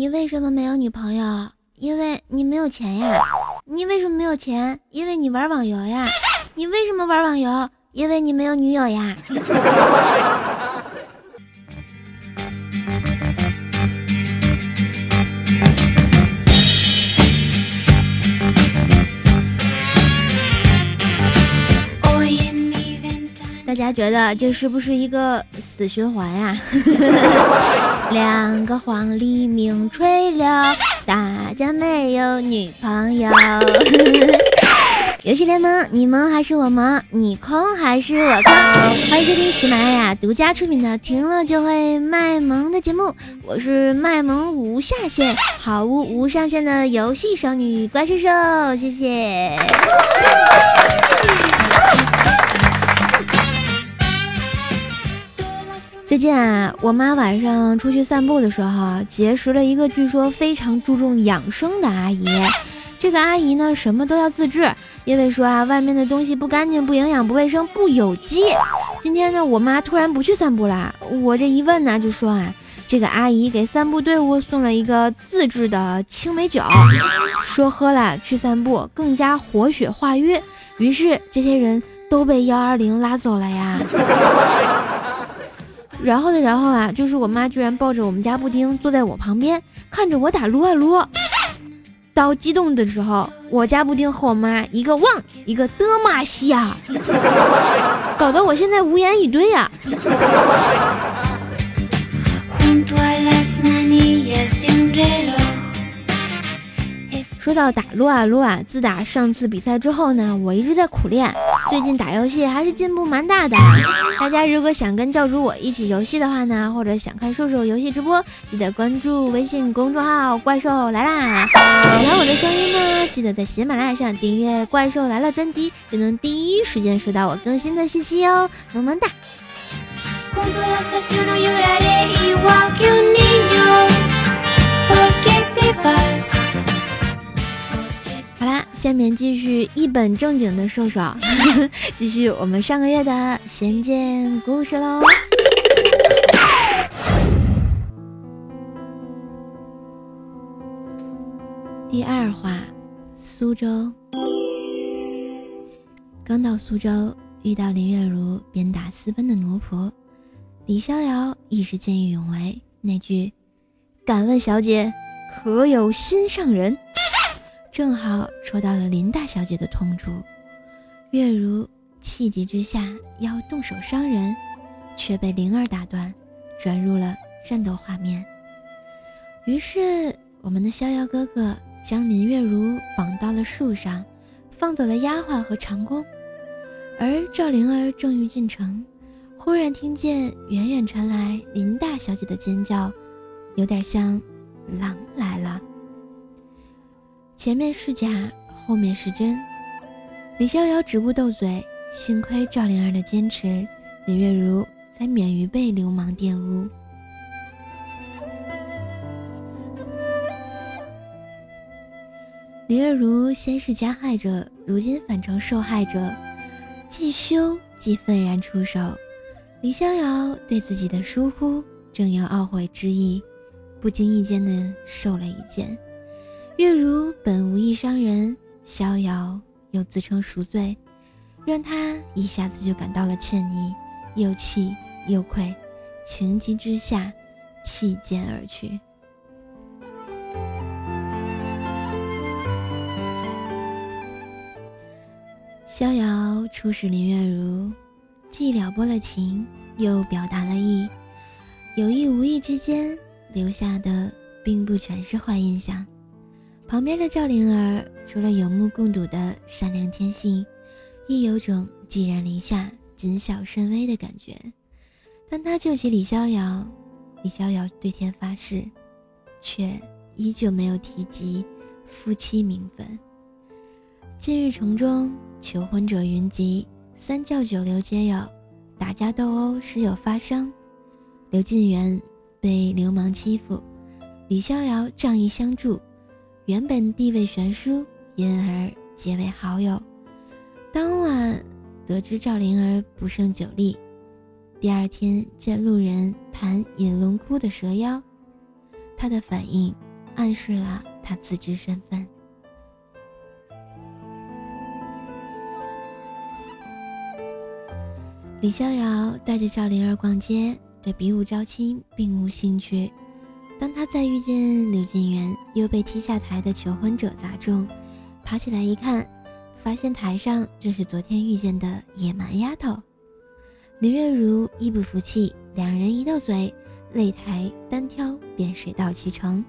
你为什么没有女朋友？因为你没有钱呀。你为什么没有钱？因为你玩网游呀。你为什么玩网游？因为你没有女友呀。大家觉得这是不是一个死循环呀？两个黄鹂鸣翠柳，大家没有女朋友。游戏联盟，你萌还是我萌？你空还是我空？欢迎收听喜马拉雅独家出品的《听了就会卖萌》的节目，我是卖萌无下限、好物无上限的游戏少女怪兽兽，谢谢。最近啊，我妈晚上出去散步的时候，结识了一个据说非常注重养生的阿姨。这个阿姨呢，什么都要自制，因为说啊，外面的东西不干净、不营养、不卫生、不有机。今天呢，我妈突然不去散步了，我这一问呢，就说啊，这个阿姨给散步队伍送了一个自制的青梅酒，说喝了去散步更加活血化瘀。于是这些人都被幺二零拉走了呀。然后呢，然后啊，就是我妈居然抱着我们家布丁坐在我旁边，看着我打撸啊撸。到激动的时候，我家布丁和我妈一个旺，一个德玛西亚，搞得我现在无言以对呀。说到打撸啊撸啊，自打上次比赛之后呢，我一直在苦练。最近打游戏还是进步蛮大的。大家如果想跟教主我一起游戏的话呢，或者想看兽兽游戏直播，记得关注微信公众号“怪兽来啦”。喜欢我的声音呢，记得在喜马拉雅上订阅“怪兽来了”专辑，就能第一时间收到我更新的信息哦。萌萌哒。下面继续一本正经的瘦瘦，继续我们上个月的仙剑故事喽。第二话，苏州。刚到苏州，遇到林月如鞭打私奔的奴仆，李逍遥一时见义勇为，那句“敢问小姐，可有心上人？”正好戳到了林大小姐的痛处，月如气急之下要动手伤人，却被灵儿打断，转入了战斗画面。于是，我们的逍遥哥哥将林月如绑到了树上，放走了丫鬟和长工。而赵灵儿正欲进城，忽然听见远远传来林大小姐的尖叫，有点像狼来了。前面是假，后面是真。李逍遥止步斗嘴，幸亏赵灵儿的坚持，李月如才免于被流氓玷污。李月如先是加害者，如今反成受害者，既羞既愤然出手。李逍遥对自己的疏忽正有懊悔之意，不经意间的受了一剑。月如本无意伤人，逍遥又自称赎罪，让他一下子就感到了歉意，又气又愧，情急之下弃剑而去。逍遥初识林月如，既撩拨了情，又表达了意，有意无意之间留下的，并不全是坏印象。旁边的赵灵儿，除了有目共睹的善良天性，亦有种寄人篱下、谨小慎微的感觉。当他救起李逍遥，李逍遥对天发誓，却依旧没有提及夫妻名分。近日城中求婚者云集，三教九流皆有，打架斗殴时有发生。刘晋元被流氓欺负，李逍遥仗义相助。原本地位悬殊，因而结为好友。当晚得知赵灵儿不胜酒力，第二天见路人弹引龙窟的蛇妖，他的反应暗示了他自知身份。李逍遥带着赵灵儿逛街，对比武招亲并无兴趣。当他再遇见刘金元，又被踢下台的求婚者砸中，爬起来一看，发现台上正是昨天遇见的野蛮丫头林月如。一不服气，两人一斗嘴，擂台单挑便水到渠成。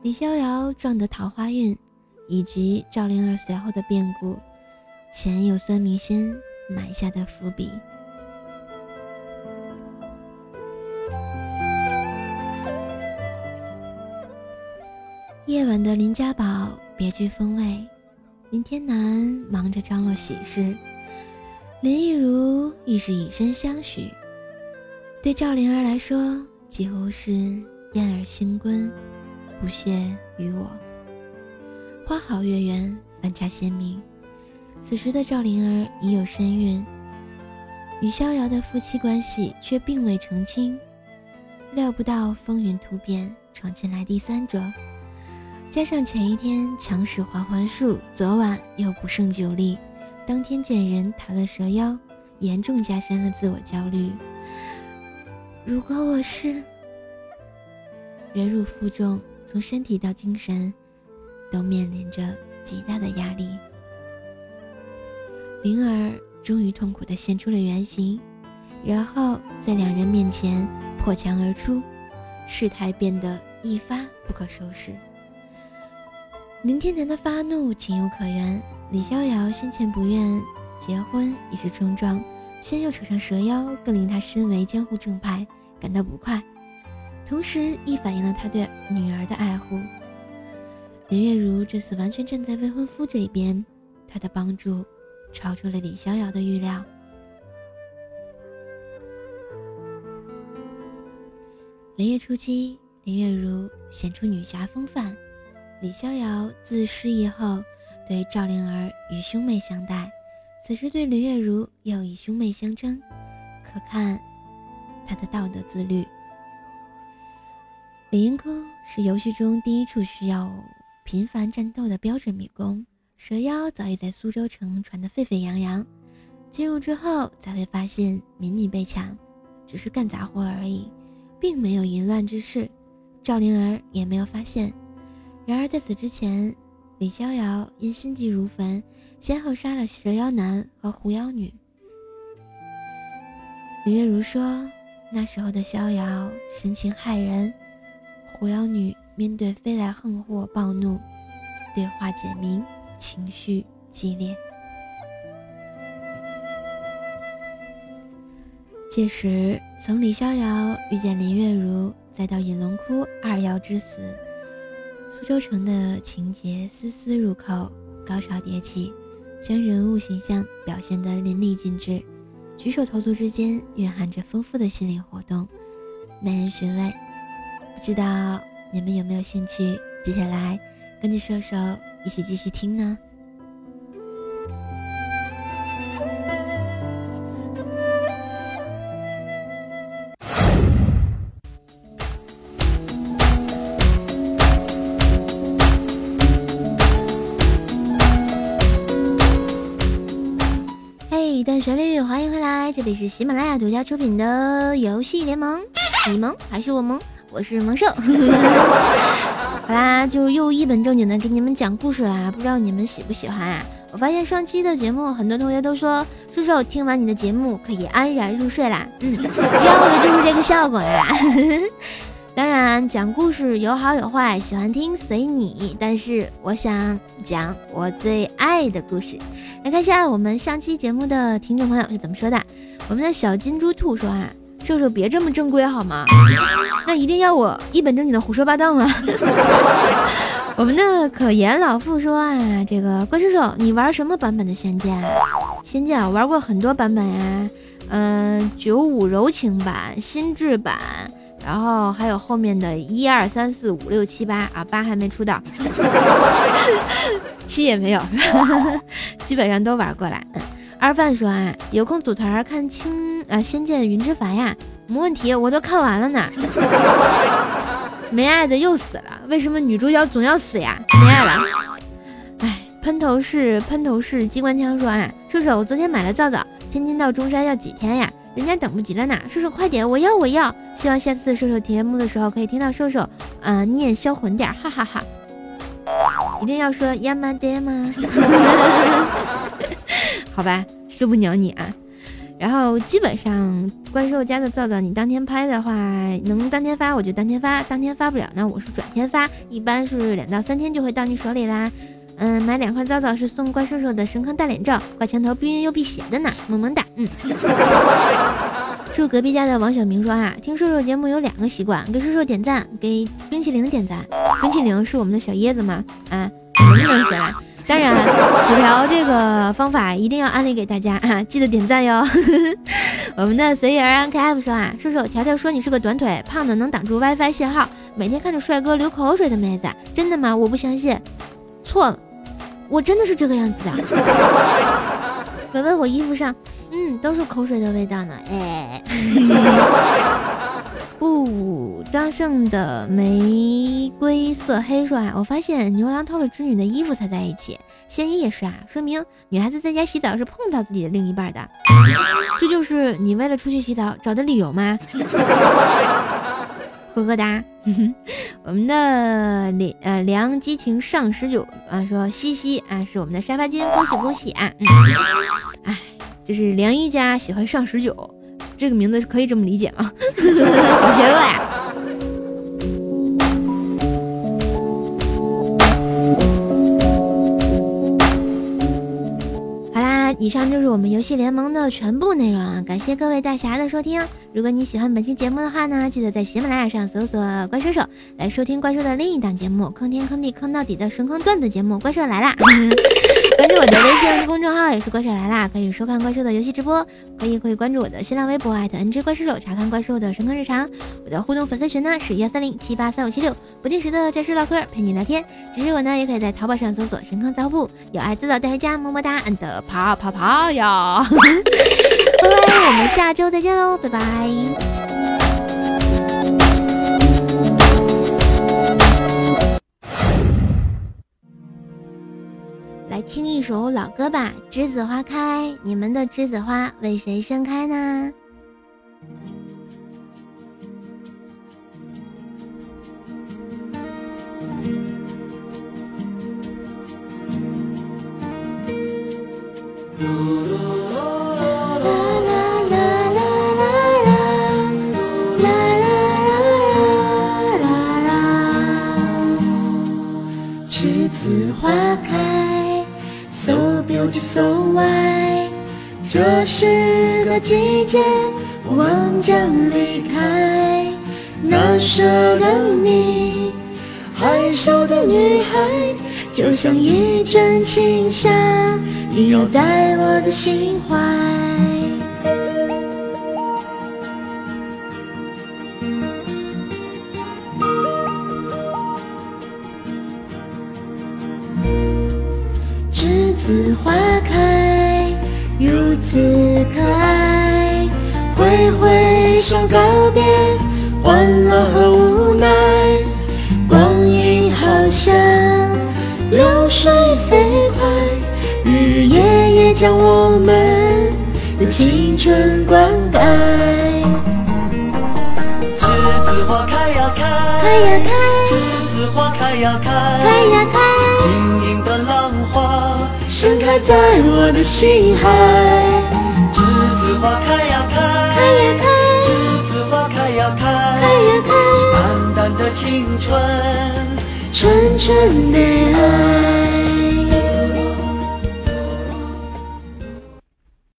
李逍遥撞得桃花运，以及赵灵儿随后的变故，前有孙明仙埋下的伏笔。夜晚的林家堡别具风味，林天南忙着张罗喜事，林亦如亦是以身相许。对赵灵儿来说，几乎是燕儿新婚，不屑于我。花好月圆，反差鲜明。此时的赵灵儿已有身孕，与逍遥的夫妻关系却并未澄清。料不到风云突变，闯进来第三者。加上前一天强使还魂术，昨晚又不胜酒力，当天见人谈论蛇妖，严重加深了自我焦虑。如果我是忍辱负重，从身体到精神，都面临着极大的压力。灵儿终于痛苦地现出了原形，然后在两人面前破墙而出，事态变得一发不可收拾。林天南的发怒情有可原，李逍遥先前不愿结婚已是冲撞，先又扯上蛇妖，更令他身为江湖正派感到不快，同时亦反映了他对女儿的爱护。林月如这次完全站在未婚夫这边，她的帮助超出了李逍遥的预料。连夜出击，林月如显出女侠风范。李逍遥自失忆后，对赵灵儿与兄妹相待，此时对林月如又以兄妹相称，可看他的道德自律。李英沟是游戏中第一处需要频繁战斗的标准迷宫，蛇妖早已在苏州城传得沸沸扬扬。进入之后才会发现民女被抢，只是干杂活而已，并没有淫乱之事，赵灵儿也没有发现。然而在此之前，李逍遥因心急如焚，先后杀了蛇妖男和狐妖女。林月如说，那时候的逍遥神情骇人，狐妖女面对飞来横祸暴怒，对话简明，情绪激烈。届时，从李逍遥遇见林月如，再到隐龙窟二妖之死。苏州城的情节丝丝入扣，高潮迭起，将人物形象表现得淋漓尽致，举手投足之间蕴含着丰富的心理活动，耐人寻味。不知道你们有没有兴趣？接下来跟着射手一起继续听呢？里是喜马拉雅独家出品的游戏联盟，你萌还是我萌？我是萌兽。好啦，就又一本正经的给你们讲故事啦，不知道你们喜不喜欢啊？我发现上期的节目，很多同学都说，叔叔听完你的节目可以安然入睡啦。嗯，要的就是这个效果呀。当然，讲故事有好有坏，喜欢听随你。但是我想讲我最爱的故事。来看一下我们上期节目的听众朋友是怎么说的。我们的小金猪兔说啊，瘦瘦别这么正规好吗？那一定要我一本正经的胡说八道吗？我们的可言老妇说啊，这个怪兽兽，你玩什么版本的仙剑？仙剑我玩过很多版本呀，嗯，九五柔情版、新制版。然后还有后面的一二三四五六七八啊，八还没出道，七也没有，基本上都玩过来。二范说啊，有空组团看青啊《仙剑云之凡》呀，没问题，我都看完了呢。没爱的又死了，为什么女主角总要死呀？没爱了。哎，喷头式喷头式机关枪说啊，射手，我昨天买了皂皂，天津到中山要几天呀？人家等不及了呢，射手快点，我要我要。希望下次射手节目的时候可以听到射手，嗯，念销魂点，哈哈哈。一定要说亚麻爹吗？好吧，是不鸟你啊。然后基本上怪兽家的皂皂，你当天拍的话，能当天发我就当天发，当天发不了那，我是转天发，一般是两到三天就会到你手里啦。嗯，买两块皂皂是送怪兽兽的神坑大脸照，挂墙头避孕又辟邪的呢，萌萌哒。嗯。住隔壁家的王小明说啊，听兽兽节目有两个习惯，给兽兽点赞，给冰淇淋点赞。冰淇淋是我们的小椰子吗？啊，能不能行啊？当然，此条这个方法一定要安利给大家啊！记得点赞哟。我们的随遇而安 KF 说啊，叔叔条条说你是个短腿胖的能挡住 WiFi 信号，每天看着帅哥流口水的妹子，真的吗？我不相信。错了，我真的是这个样子的。闻闻我衣服上，嗯，都是口水的味道呢。哎。不，张胜的玫瑰色黑说啊，我发现牛郎偷了织女的衣服才在一起，仙一也是啊，说明女孩子在家洗澡是碰到自己的另一半的，这就是你为了出去洗澡找的理由吗？呵呵哒，我们的梁呃梁激情上十九啊说西西啊是我们的沙发君，恭喜恭喜啊！哎，就是梁一家喜欢上十九。这个名字是可以这么理解吗？好邪恶呀！以上就是我们游戏联盟的全部内容啊！感谢各位大侠的收听。如果你喜欢本期节目的话呢，记得在喜马拉雅上搜索“怪兽手”来收听怪兽的另一档节目——坑天坑地坑到底的神坑段子节目《怪兽来啦》。关注我的微信公众号也是怪兽来啦，可以收看怪兽的游戏直播，可以可以关注我的新浪微博艾特 NG 怪兽手查看怪兽的神坑日常。我的互动粉丝群呢是幺三零七八三五七六，不定时的战士唠嗑陪你聊天。支持我呢，也可以在淘宝上搜索神坑造铺，有爱自导带回家，么么哒，and 跑跑跑哟！拜拜，我们下周再见喽，拜拜。来听一首老歌吧，《栀子花开》。你们的栀子花为谁盛开呢？栀子花开。So beautiful, so white。这是个季节，我将离开。难舍的你，害羞的女孩，就像一阵清香，萦绕在我的心怀。栀花开，如此可爱。挥挥手告别，欢乐和无奈。光阴好像流水飞快，日日夜夜将我们的青春灌溉。栀子花开呀开，开呀开。栀子花开呀开，开呀开。在我的心海，栀子花开呀开，开呀开，栀子花开呀开，开呀开，淡淡的青春，纯纯的爱。